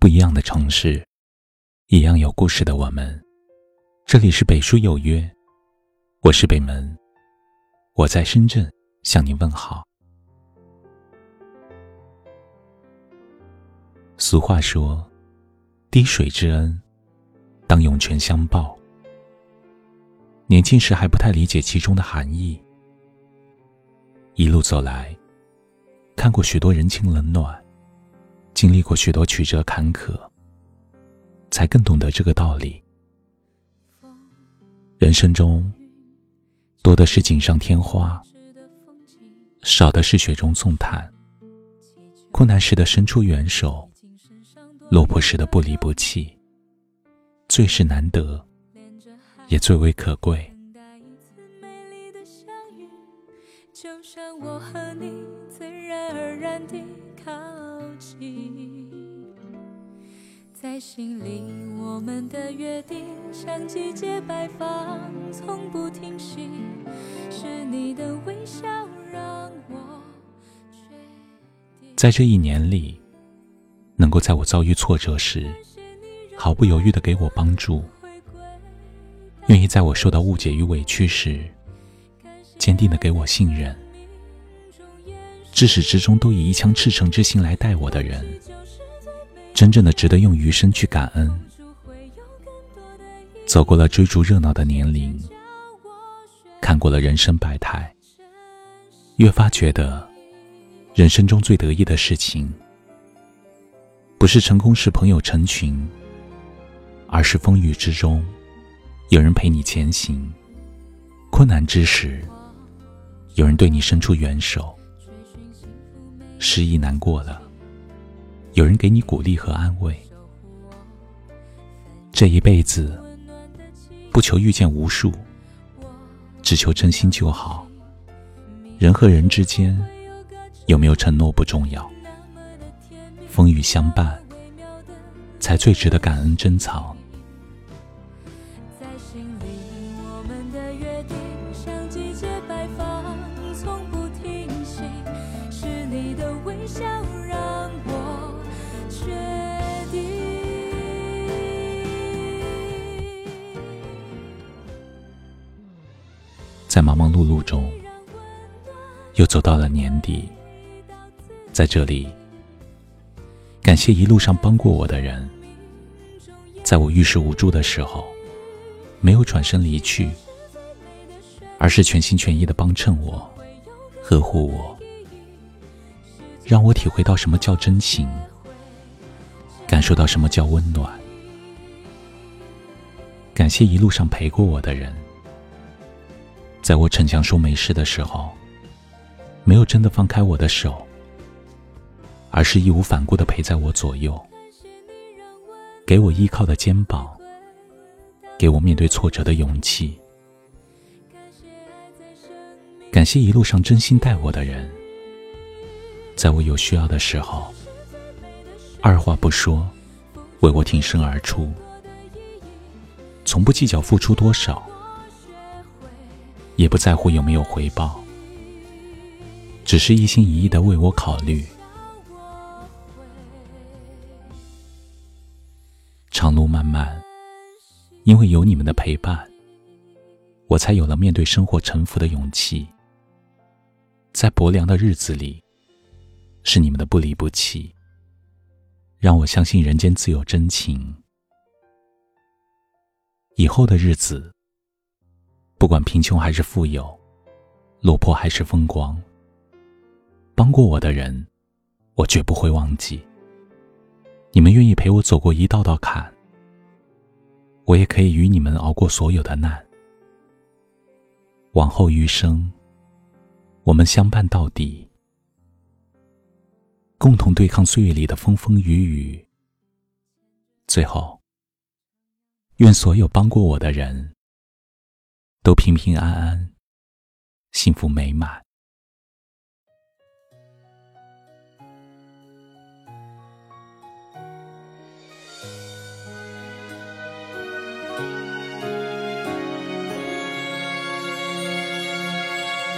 不一样的城市，一样有故事的我们。这里是北书有约，我是北门，我在深圳向你问好。俗话说：“滴水之恩，当涌泉相报。”年轻时还不太理解其中的含义，一路走来，看过许多人情冷暖，经历过许多曲折坎坷，才更懂得这个道理。人生中，多的是锦上添花，少的是雪中送炭。困难时的伸出援手，落魄时的不离不弃，最是难得。也最为可贵。就像我和你自然而然地心里我们的约定像季节摆放，从不停息。是你的微笑让我决定。在这一年里，能够在我遭遇挫折时，毫不犹豫的给我帮助。愿意在我受到误解与委屈时，坚定的给我信任，至始至终都以一腔赤诚之心来待我的人，真正的值得用余生去感恩。走过了追逐热闹的年龄，看过了人生百态，越发觉得，人生中最得意的事情，不是成功时朋友成群，而是风雨之中。有人陪你前行，困难之时，有人对你伸出援手；失意难过了，有人给你鼓励和安慰。这一辈子，不求遇见无数，只求真心就好。人和人之间，有没有承诺不重要，风雨相伴，才最值得感恩珍藏。在忙忙碌碌中，又走到了年底。在这里，感谢一路上帮过我的人，在我遇事无助的时候，没有转身离去，而是全心全意的帮衬我、呵护我，让我体会到什么叫真情，感受到什么叫温暖。感谢一路上陪过我的人。在我逞强说没事的时候，没有真的放开我的手，而是义无反顾的陪在我左右，给我依靠的肩膀，给我面对挫折的勇气。感谢一路上真心待我的人，在我有需要的时候，二话不说，为我挺身而出，从不计较付出多少。也不在乎有没有回报，只是一心一意的为我考虑。长路漫漫，因为有你们的陪伴，我才有了面对生活沉浮的勇气。在薄凉的日子里，是你们的不离不弃，让我相信人间自有真情。以后的日子。不管贫穷还是富有，落魄还是风光，帮过我的人，我绝不会忘记。你们愿意陪我走过一道道坎，我也可以与你们熬过所有的难。往后余生，我们相伴到底，共同对抗岁月里的风风雨雨。最后，愿所有帮过我的人。都平平安安，幸福美满。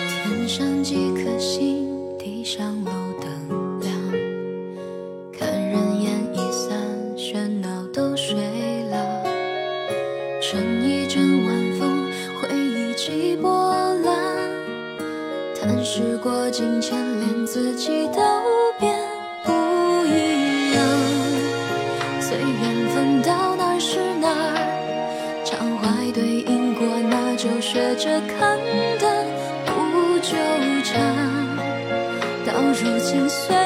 天上几颗星，地上路金钱连自己都变不一样。随缘分到哪是哪，常怀对因果，那就学着看淡，不纠缠。到如今虽。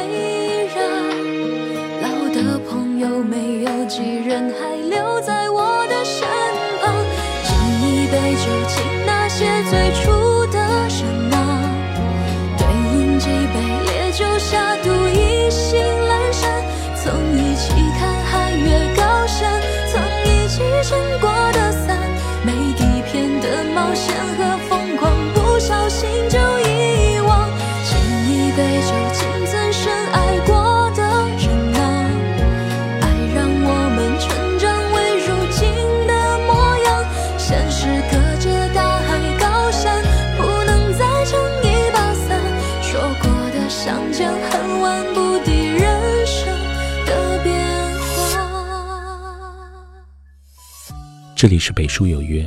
的冒险和疯狂，不小心就遗忘。敬一杯酒，敬曾深爱过的人啊，爱让我们成长为如今的模样。现实隔着大海高山，不能再撑一把伞。说过的相见恨晚，不敌人生的变化。这里是北书有约，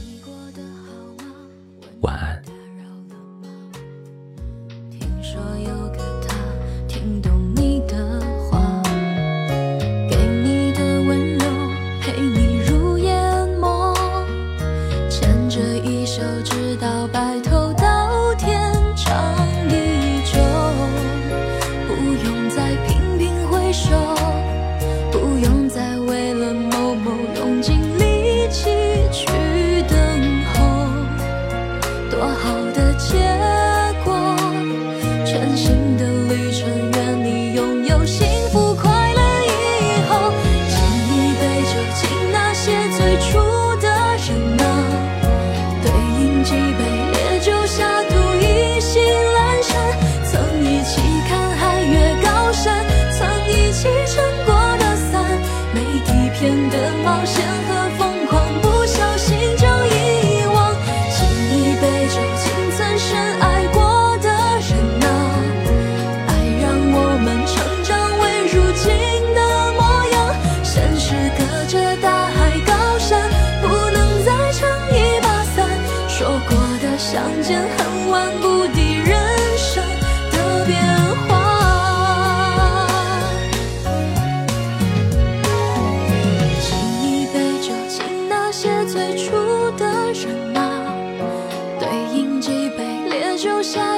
的相见恨晚，不敌人生的变化。敬一杯酒，敬那些最初的人啊，对饮几杯烈酒下